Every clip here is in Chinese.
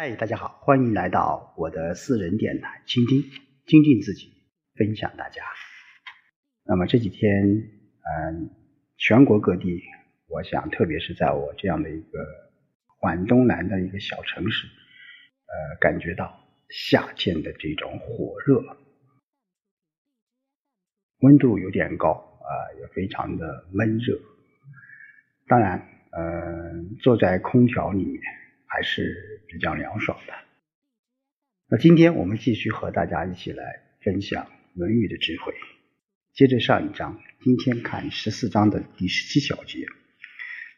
嗨，大家好，欢迎来到我的私人电台，倾听，精进自己，分享大家。那么这几天，嗯，全国各地，我想，特别是在我这样的一个皖东南的一个小城市，呃，感觉到夏天的这种火热，温度有点高啊，也非常的闷热。当然，嗯，坐在空调里面。还是比较凉爽的。那今天我们继续和大家一起来分享《论语》的智慧。接着上一章，今天看十四章的第十七小节。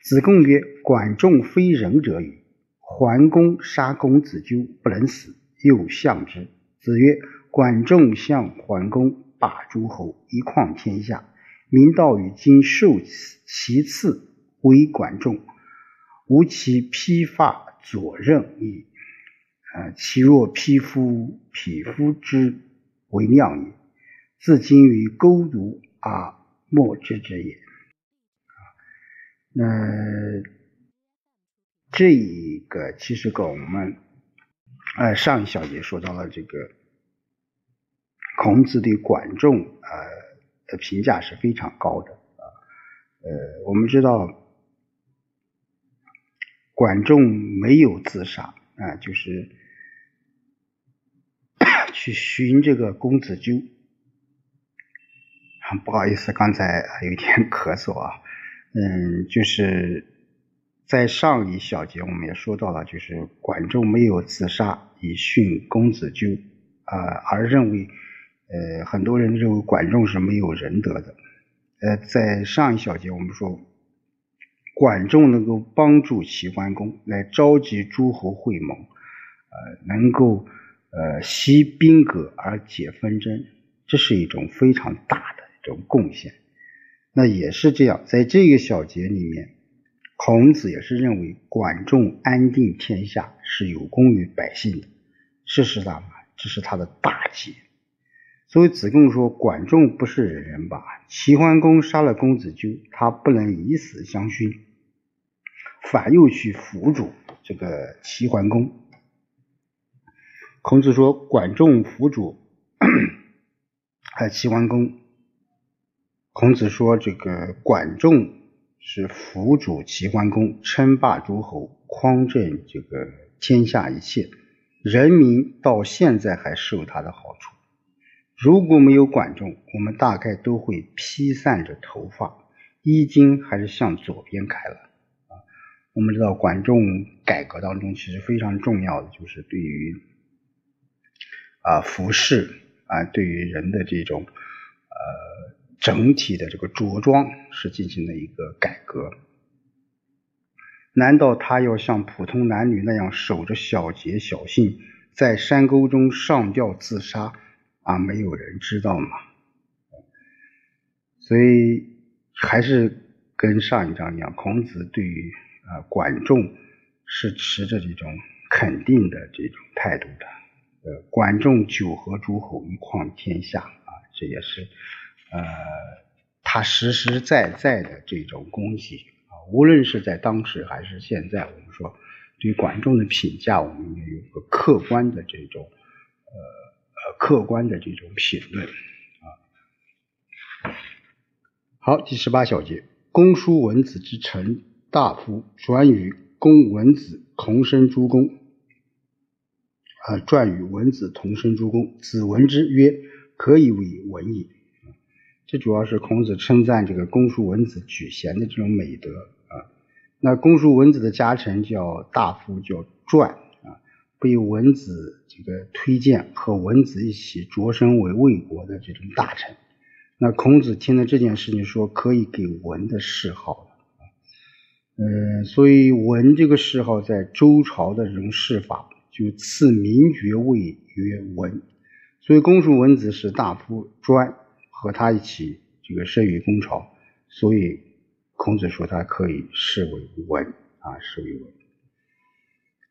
子贡曰：“管仲非仁者与？桓公杀公子纠，不能死，又相之。”子曰：“管仲向桓公，霸诸侯，一匡天下。民道与今受其次为管仲，吾其披发。”左任矣，啊，其若匹夫，匹夫之为量也。自今于勾读而莫之之也。啊，那这一个其实跟我们，呃，上一小节说到了这个孔子对管仲呃的评价是非常高的啊，呃，我们知道。管仲没有自杀啊，就是 去寻这个公子纠。不好意思，刚才有点咳嗽啊。嗯，就是在上一小节我们也说到了，就是管仲没有自杀以殉公子纠啊，而认为呃很多人认为管仲是没有仁德的。呃，在上一小节我们说。管仲能够帮助齐桓公来召集诸侯会盟，呃，能够呃息兵戈而解纷争，这是一种非常大的一种贡献。那也是这样，在这个小节里面，孔子也是认为管仲安定天下是有功于百姓的，事实上这是他的大节。所以子贡说管仲不是人人吧？齐桓公杀了公子纠，他不能以死相殉。反又去辅助这个齐桓公。孔子说：“管仲辅助还有齐桓公。”孔子说：“这个管仲是辅助齐桓公，称霸诸侯，匡正这个天下一切，人民到现在还受他的好处。如果没有管仲，我们大概都会披散着头发，衣襟还是向左边开了。”我们知道，管仲改革当中其实非常重要的就是对于啊服饰啊，对于人的这种呃整体的这个着装是进行了一个改革。难道他要像普通男女那样守着小节小信，在山沟中上吊自杀啊？没有人知道吗？所以还是跟上一章一样，孔子对于。啊，管仲是持着这种肯定的这种态度的。呃，管仲九合诸侯，一匡天下啊，这也是呃他实实在在的这种功绩啊。无论是在当时还是现在，我们说对管仲的评价，我们应该有个客观的这种呃呃客观的这种评论啊。好，第十八小节，公叔文子之臣。大夫传与公文子同生诸公，啊，传与文子同生诸公。子闻之曰：“可以为文也。”这主要是孔子称赞这个公叔文子举贤的这种美德啊。那公叔文子的家臣叫大夫，叫传啊，被文子这个推荐和文子一起擢升为魏国的这种大臣。那孔子听了这件事情，说可以给文的谥号。嗯，所以文这个谥号在周朝的这种谥法，就赐名爵位曰文。所以公叔文子是大夫专和他一起这个生于公朝，所以孔子说他可以视为文啊，视为文。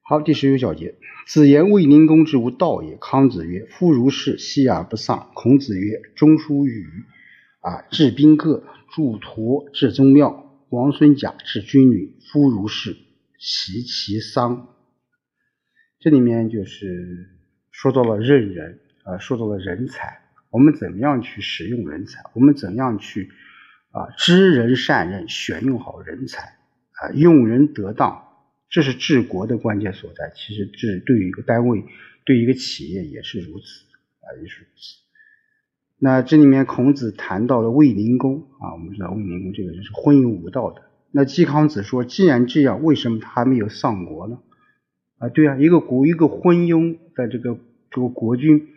好，第十九小节，子言卫灵公之无道也。康子曰：夫如是，息而不丧。孔子曰：中书语啊，治宾客，助陀，治宗庙。王孙贾治军女，夫如是，袭其丧。这里面就是说到了任人啊，说到了人才，我们怎么样去使用人才？我们怎样去啊知人善任，选用好人才啊，用人得当，这是治国的关键所在。其实治对于一个单位，对于一个企业也是如此啊，也是如此。那这里面孔子谈到了卫灵公啊，我们知道卫灵公这个人是昏庸无道的。那季康子说，既然这样，为什么他还没有丧国呢？啊，对啊，一个国一个昏庸的这个这个国君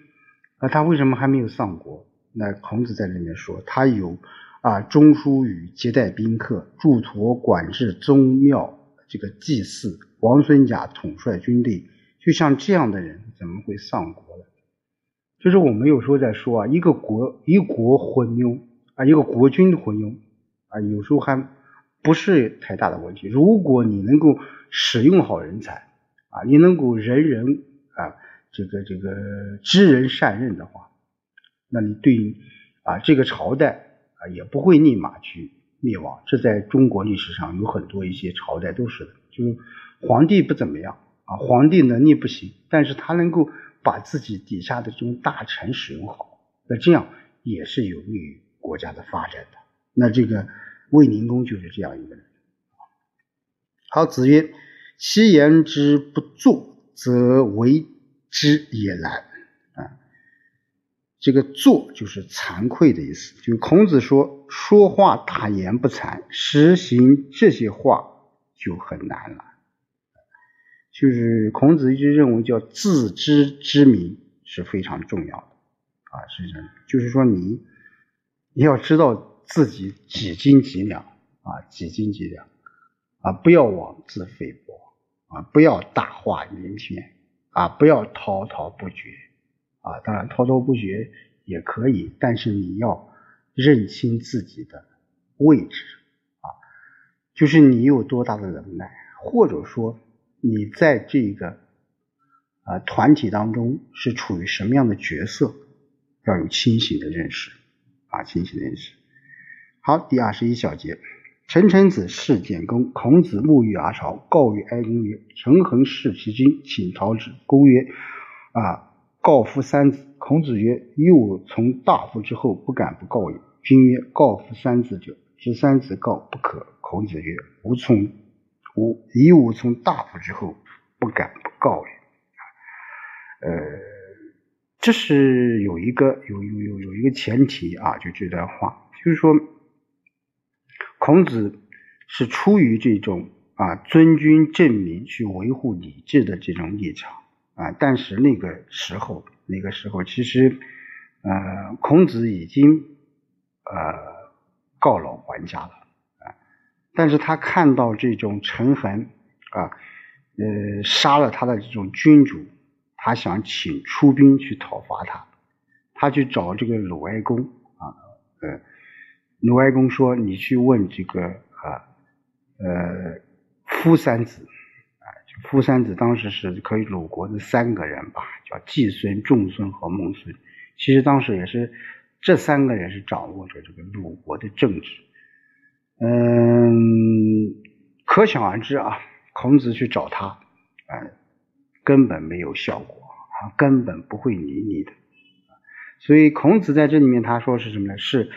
啊，他为什么还没有丧国？那孔子在里面说，他有啊中书与接待宾客，驻陀管制宗庙，这个祭祀，王孙甲统帅军队，就像这样的人，怎么会丧国？就是我们有时候在说啊，一个国一国昏庸啊，一个国君昏庸啊，有时候还不是太大的问题。如果你能够使用好人才啊，你能够人人啊，这个这个知人善任的话，那你对啊这个朝代啊也不会立马去灭亡。这在中国历史上有很多一些朝代都是的，就是皇帝不怎么样啊，皇帝能力不行，但是他能够。把自己底下的这种大臣使用好，那这样也是有利于国家的发展的。那这个卫灵公就是这样一个人。好，子曰：“其言之不作，则为之也难。”啊，这个“作”就是惭愧的意思。就孔子说，说话大言不惭，实行这些话就很难了。就是孔子一直认为叫自知之明是非常重要的啊，是这样。就是说你要知道自己几斤几两啊，几斤几两啊，不要妄自菲薄啊，不要大话连篇啊，不要滔滔不绝啊。当然滔滔不绝也可以，但是你要认清自己的位置啊，就是你有多大的能耐，或者说。你在这个啊团体当中是处于什么样的角色，要有清醒的认识啊，清醒的认识。好，第二十一小节，陈臣子事简公，孔子沐浴而朝，告于哀公曰：“陈恒弑其君，请讨之。”公曰：“啊，告夫三子。”孔子曰：“幼从大夫之后，不敢不告也。”君曰：“告夫三子者，知三子告不可。”孔子曰：“吾从。”吾以吾从大夫之后，不敢不告也。呃，这是有一个有有有有一个前提啊，就这段话，就是说，孔子是出于这种啊尊君正民去维护礼制的这种立场啊，但是那个时候那个时候，其实呃孔子已经呃告老还家了。但是他看到这种陈恒啊，呃，杀了他的这种君主，他想请出兵去讨伐他。他去找这个鲁哀公啊，呃，鲁哀公说：“你去问这个啊，呃，夫三子啊，夫三子当时是可以鲁国的三个人吧，叫季孙、仲孙和孟孙。其实当时也是这三个人是掌握着这个鲁国的政治。”嗯，可想而知啊，孔子去找他，嗯，根本没有效果啊，根本不会理你的。所以孔子在这里面他说是什么呢？是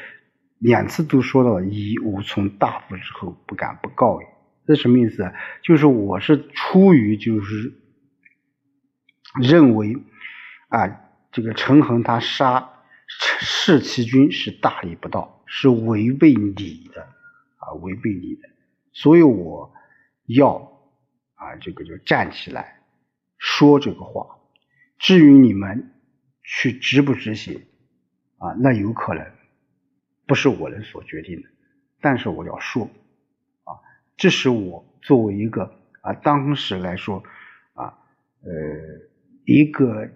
两次都说到以吾从大夫之后，不敢不告也。这什么意思？就是我是出于就是认为啊，这个陈恒他杀弑其君是大逆不道，是违背礼的。啊，违背你的，所以我要啊，这个就站起来说这个话。至于你们去执不执行啊，那有可能不是我能所决定的。但是我要说啊，这是我作为一个啊，当时来说啊，呃，一个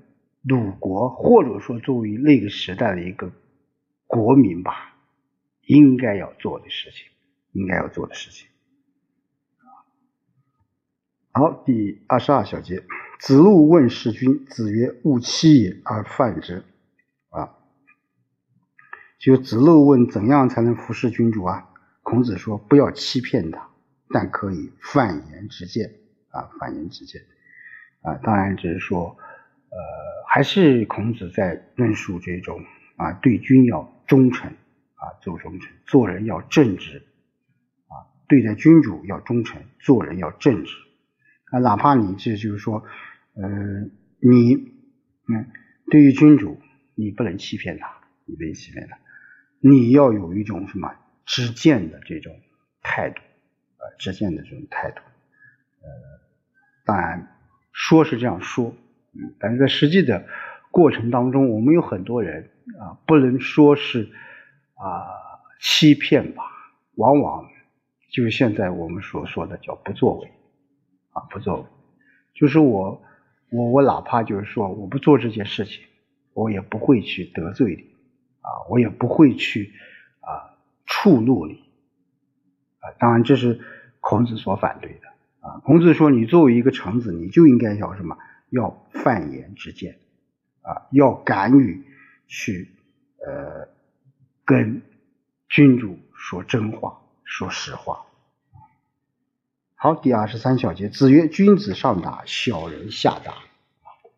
鲁国或者说作为那个时代的一个国民吧，应该要做的事情。应该要做的事情。好，第二十二小节，子路问世君，子曰：“勿欺也而犯之。”啊，就子路问怎样才能服侍君主啊？孔子说：“不要欺骗他，但可以犯言直谏啊，犯言直谏。”啊，当然只是说，呃，还是孔子在论述这种啊，对君要忠诚啊，做忠诚，做人要正直，对待君主要忠诚，做人要正直啊，哪怕你这就是说，嗯，你嗯，对于君主，你不能欺骗他，你不能欺骗他，你要有一种什么知见的这种态度，呃，知见的这种态度，呃，当然。说是这样说，嗯，但是在实际的过程当中，我们有很多人啊，不能说是啊欺骗吧，往往就是现在我们所说的叫不作为啊，不作为，就是我我我哪怕就是说我不做这件事情，我也不会去得罪你啊，我也不会去啊触怒你啊，当然这是孔子所反对的。啊，孔子说：“你作为一个臣子，你就应该要什么？要犯言之见啊，要敢于去呃跟君主说真话，说实话。”好，第二十三小节，子曰：“君子上达，小人下达。”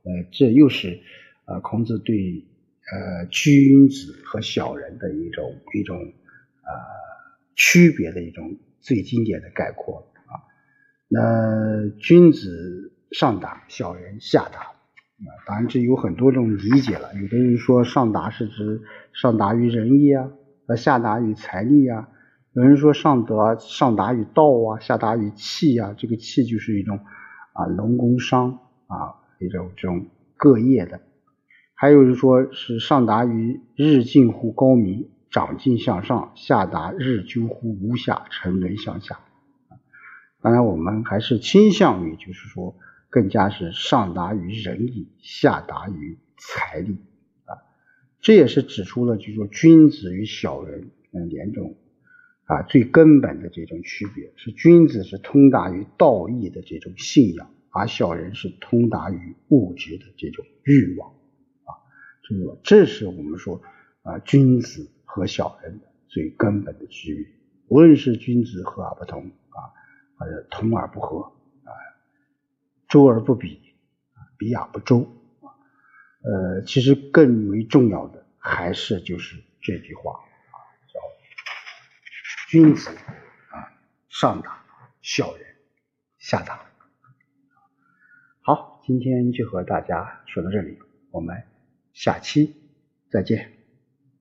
呃，这又是呃孔子对呃君子和小人的一种一种呃区别的一种最经典的概括啊。那君子上达，小人下达啊，当然这有很多种理解了。有的人说上达是指上达于仁义啊，呃下达于财力啊。有人说上德上达于道啊，下达于气啊。这个气就是一种啊农工商啊一种这种各业的。还有人说是上达于日近乎高明，长进向上；下达日究乎无下，沉沦向下。当然，我们还是倾向于，就是说，更加是上达于仁义，下达于财力啊。这也是指出了，就是说，君子与小人嗯两种啊最根本的这种区别，是君子是通达于道义的这种信仰，而小人是通达于物质的这种欲望啊。这个，这是我们说啊，君子和小人的最根本的区别。无论是君子和而不同啊。呃，同而不和啊，周而不比啊，比而不周啊。呃，其实更为重要的还是就是这句话，君子啊上达，小人下达。好，今天就和大家说到这里，我们下期再见。